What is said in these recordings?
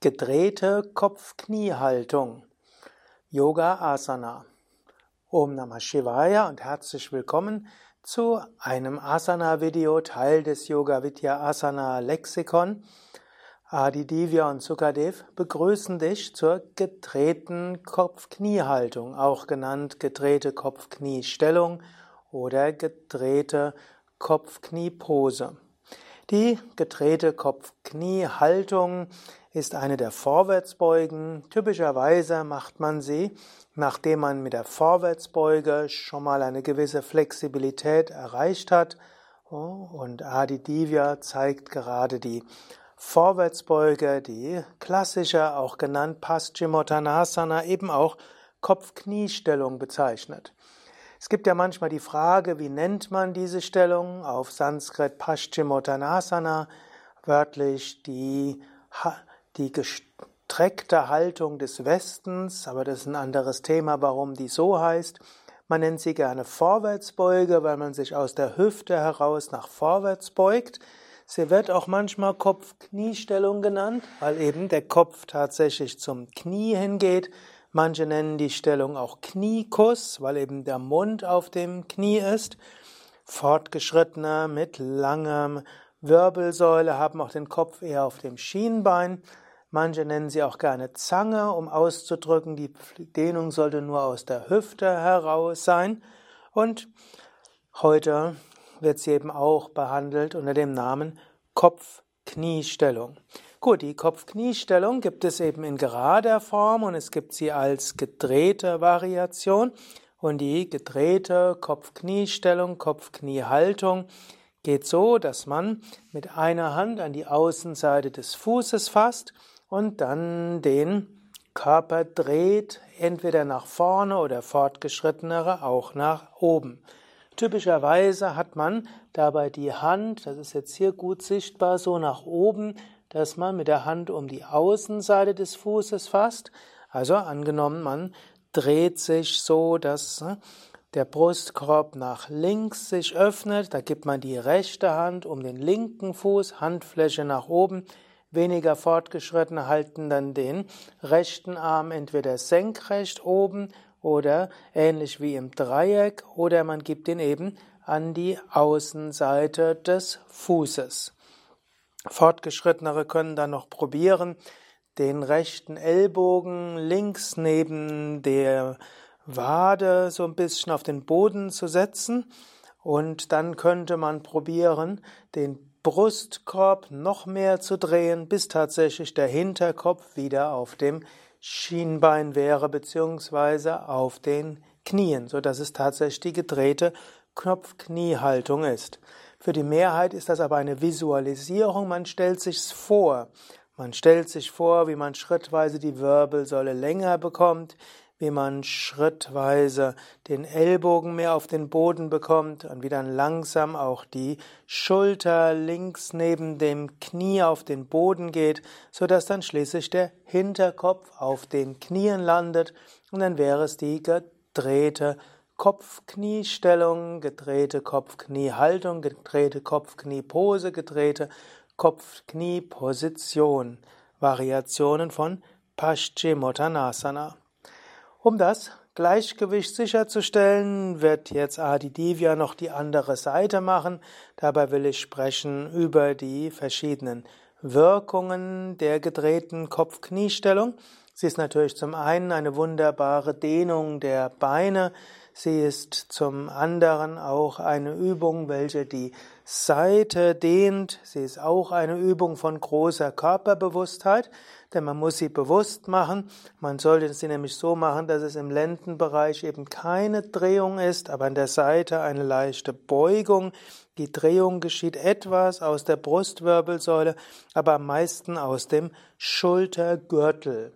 Gedrehte Kopf-Knie-Haltung. Yoga Asana. Om Namah Shivaya und herzlich willkommen zu einem Asana-Video, Teil des Yoga Vidya Asana Lexikon. Adi Divya und Sukadev begrüßen dich zur gedrehten Kopf-Knie-Haltung, auch genannt gedrehte Kopf-Knie-Stellung oder gedrehte Kopf-Knie-Pose. Die gedrehte Kopf-Knie-Haltung ist eine der Vorwärtsbeugen. Typischerweise macht man sie, nachdem man mit der Vorwärtsbeuge schon mal eine gewisse Flexibilität erreicht hat. Oh, und Adi Divya zeigt gerade die Vorwärtsbeuge, die klassische, auch genannt Paschimottanasana, eben auch Kopf-Knie-Stellung bezeichnet. Es gibt ja manchmal die Frage, wie nennt man diese Stellung? Auf Sanskrit Paschimottanasana, wörtlich die, die gestreckte Haltung des Westens, aber das ist ein anderes Thema, warum die so heißt. Man nennt sie gerne Vorwärtsbeuge, weil man sich aus der Hüfte heraus nach vorwärts beugt. Sie wird auch manchmal Kopf-Knie-Stellung genannt, weil eben der Kopf tatsächlich zum Knie hingeht. Manche nennen die Stellung auch Kniekuss, weil eben der Mund auf dem Knie ist. Fortgeschrittene mit langem Wirbelsäule haben auch den Kopf eher auf dem Schienbein. Manche nennen sie auch gerne Zange, um auszudrücken, die Dehnung sollte nur aus der Hüfte heraus sein. Und heute wird sie eben auch behandelt unter dem Namen Kopf-Kniestellung. Gut, die Kopf-Knie-Stellung gibt es eben in gerader Form und es gibt sie als gedrehte Variation. Und die gedrehte Kopf-Knie-Stellung, Kopf-Knie-Haltung geht so, dass man mit einer Hand an die Außenseite des Fußes fasst und dann den Körper dreht, entweder nach vorne oder fortgeschrittenere auch nach oben. Typischerweise hat man dabei die Hand, das ist jetzt hier gut sichtbar, so nach oben dass man mit der Hand um die Außenseite des Fußes fasst. Also angenommen, man dreht sich so, dass ne, der Brustkorb nach links sich öffnet, da gibt man die rechte Hand um den linken Fuß, Handfläche nach oben. Weniger fortgeschrittene halten dann den rechten Arm entweder senkrecht oben oder ähnlich wie im Dreieck oder man gibt ihn eben an die Außenseite des Fußes. Fortgeschrittenere können dann noch probieren, den rechten Ellbogen links neben der Wade so ein bisschen auf den Boden zu setzen. Und dann könnte man probieren, den Brustkorb noch mehr zu drehen, bis tatsächlich der Hinterkopf wieder auf dem Schienbein wäre, beziehungsweise auf den Knien, so dass es tatsächlich die gedrehte Knopf-Knie-Haltung ist. Für die Mehrheit ist das aber eine Visualisierung, man stellt sich's vor. Man stellt sich vor, wie man schrittweise die Wirbelsäule länger bekommt, wie man schrittweise den Ellbogen mehr auf den Boden bekommt und wie dann langsam auch die Schulter links neben dem Knie auf den Boden geht, so dass dann schließlich der Hinterkopf auf den Knien landet und dann wäre es die gedrehte Kopf-Knie-Stellung, gedrehte Kopf-Knie-Haltung, gedrehte Kopf-Knie-Pose, gedrehte Kopf-Knie-Position. Variationen von Paschimottanasana. Um das Gleichgewicht sicherzustellen, wird jetzt Adi Divya noch die andere Seite machen. Dabei will ich sprechen über die verschiedenen Wirkungen der gedrehten Kopf-Knie-Stellung. Sie ist natürlich zum einen eine wunderbare Dehnung der Beine. Sie ist zum anderen auch eine Übung, welche die Seite dehnt. Sie ist auch eine Übung von großer Körperbewusstheit, denn man muss sie bewusst machen. Man sollte sie nämlich so machen, dass es im Lendenbereich eben keine Drehung ist, aber an der Seite eine leichte Beugung. Die Drehung geschieht etwas aus der Brustwirbelsäule, aber am meisten aus dem Schultergürtel.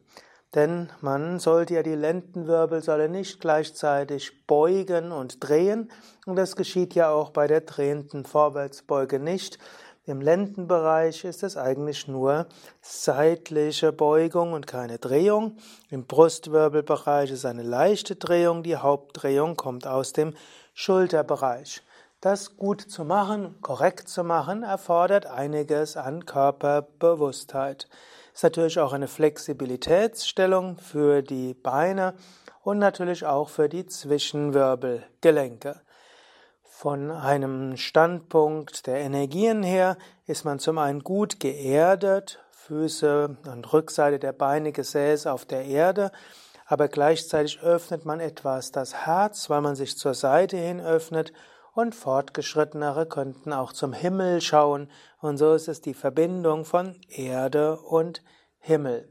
Denn man sollte ja die Lendenwirbelsäule nicht gleichzeitig beugen und drehen. Und das geschieht ja auch bei der drehenden Vorwärtsbeuge nicht. Im Lendenbereich ist es eigentlich nur seitliche Beugung und keine Drehung. Im Brustwirbelbereich ist eine leichte Drehung. Die Hauptdrehung kommt aus dem Schulterbereich. Das gut zu machen, korrekt zu machen, erfordert einiges an Körperbewusstheit. Ist natürlich auch eine Flexibilitätsstellung für die Beine und natürlich auch für die Zwischenwirbelgelenke. Von einem Standpunkt der Energien her ist man zum einen gut geerdet, Füße und Rückseite der Beine, Gesäß auf der Erde, aber gleichzeitig öffnet man etwas das Herz, weil man sich zur Seite hin öffnet und Fortgeschrittenere könnten auch zum Himmel schauen, und so ist es die Verbindung von Erde und Himmel.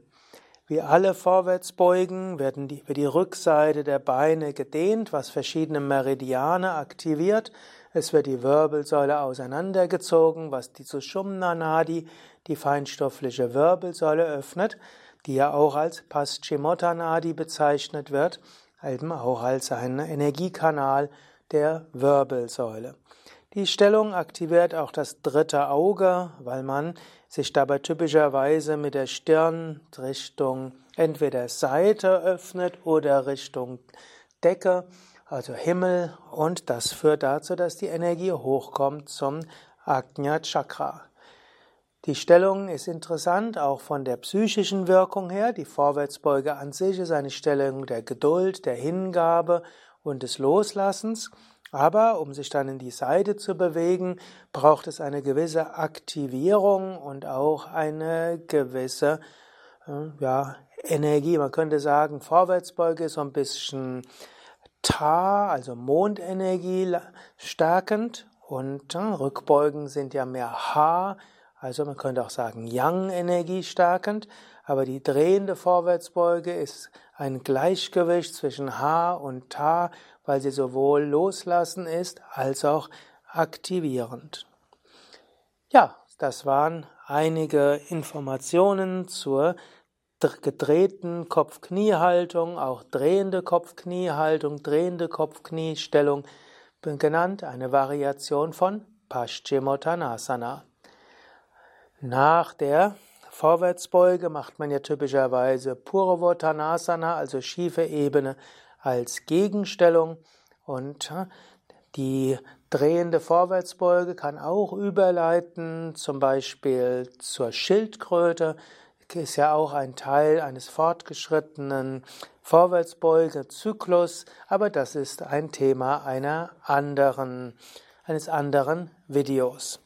Wie alle Vorwärtsbeugen werden die, wird die Rückseite der Beine gedehnt, was verschiedene Meridiane aktiviert. Es wird die Wirbelsäule auseinandergezogen, was die Sushumna Nadi, die feinstoffliche Wirbelsäule öffnet, die ja auch als Paschimottanadi Nadi bezeichnet wird, eben auch als ein Energiekanal der Wirbelsäule. Die Stellung aktiviert auch das dritte Auge, weil man sich dabei typischerweise mit der Stirn Richtung entweder Seite öffnet oder Richtung Decke, also Himmel, und das führt dazu, dass die Energie hochkommt zum Ajna Chakra. Die Stellung ist interessant, auch von der psychischen Wirkung her. Die Vorwärtsbeuge an sich ist eine Stellung der Geduld, der Hingabe und des Loslassens. Aber um sich dann in die Seite zu bewegen, braucht es eine gewisse Aktivierung und auch eine gewisse äh, ja, Energie. Man könnte sagen, Vorwärtsbeuge ist so ein bisschen Ta, also Mondenergie stärkend und äh, Rückbeugen sind ja mehr Ha, also man könnte auch sagen Yang-Energie stärkend. Aber die drehende Vorwärtsbeuge ist ein Gleichgewicht zwischen Ha und Ta, weil sie sowohl loslassen ist als auch aktivierend. Ja, das waren einige Informationen zur gedrehten Kopf-Knie-Haltung, auch drehende Kopf-Knie-Haltung, drehende Kopf-Knie-Stellung genannt, eine Variation von Paschimottanasana. Nach der Vorwärtsbeuge macht man ja typischerweise Purvottanasana, also schiefe Ebene als Gegenstellung und die drehende Vorwärtsbeuge kann auch überleiten, zum Beispiel zur Schildkröte, ist ja auch ein Teil eines fortgeschrittenen Vorwärtsbeugezyklus, aber das ist ein Thema einer anderen, eines anderen Videos.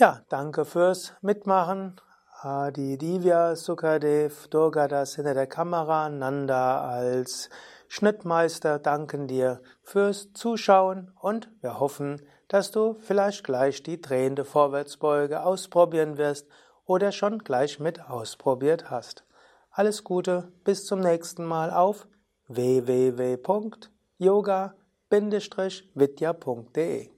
Ja, danke fürs Mitmachen. Adi Divya Sukadev Durgadas hinter der Kamera, Nanda als Schnittmeister danken dir fürs Zuschauen und wir hoffen, dass du vielleicht gleich die drehende Vorwärtsbeuge ausprobieren wirst oder schon gleich mit ausprobiert hast. Alles Gute, bis zum nächsten Mal auf www.yoga-vidya.de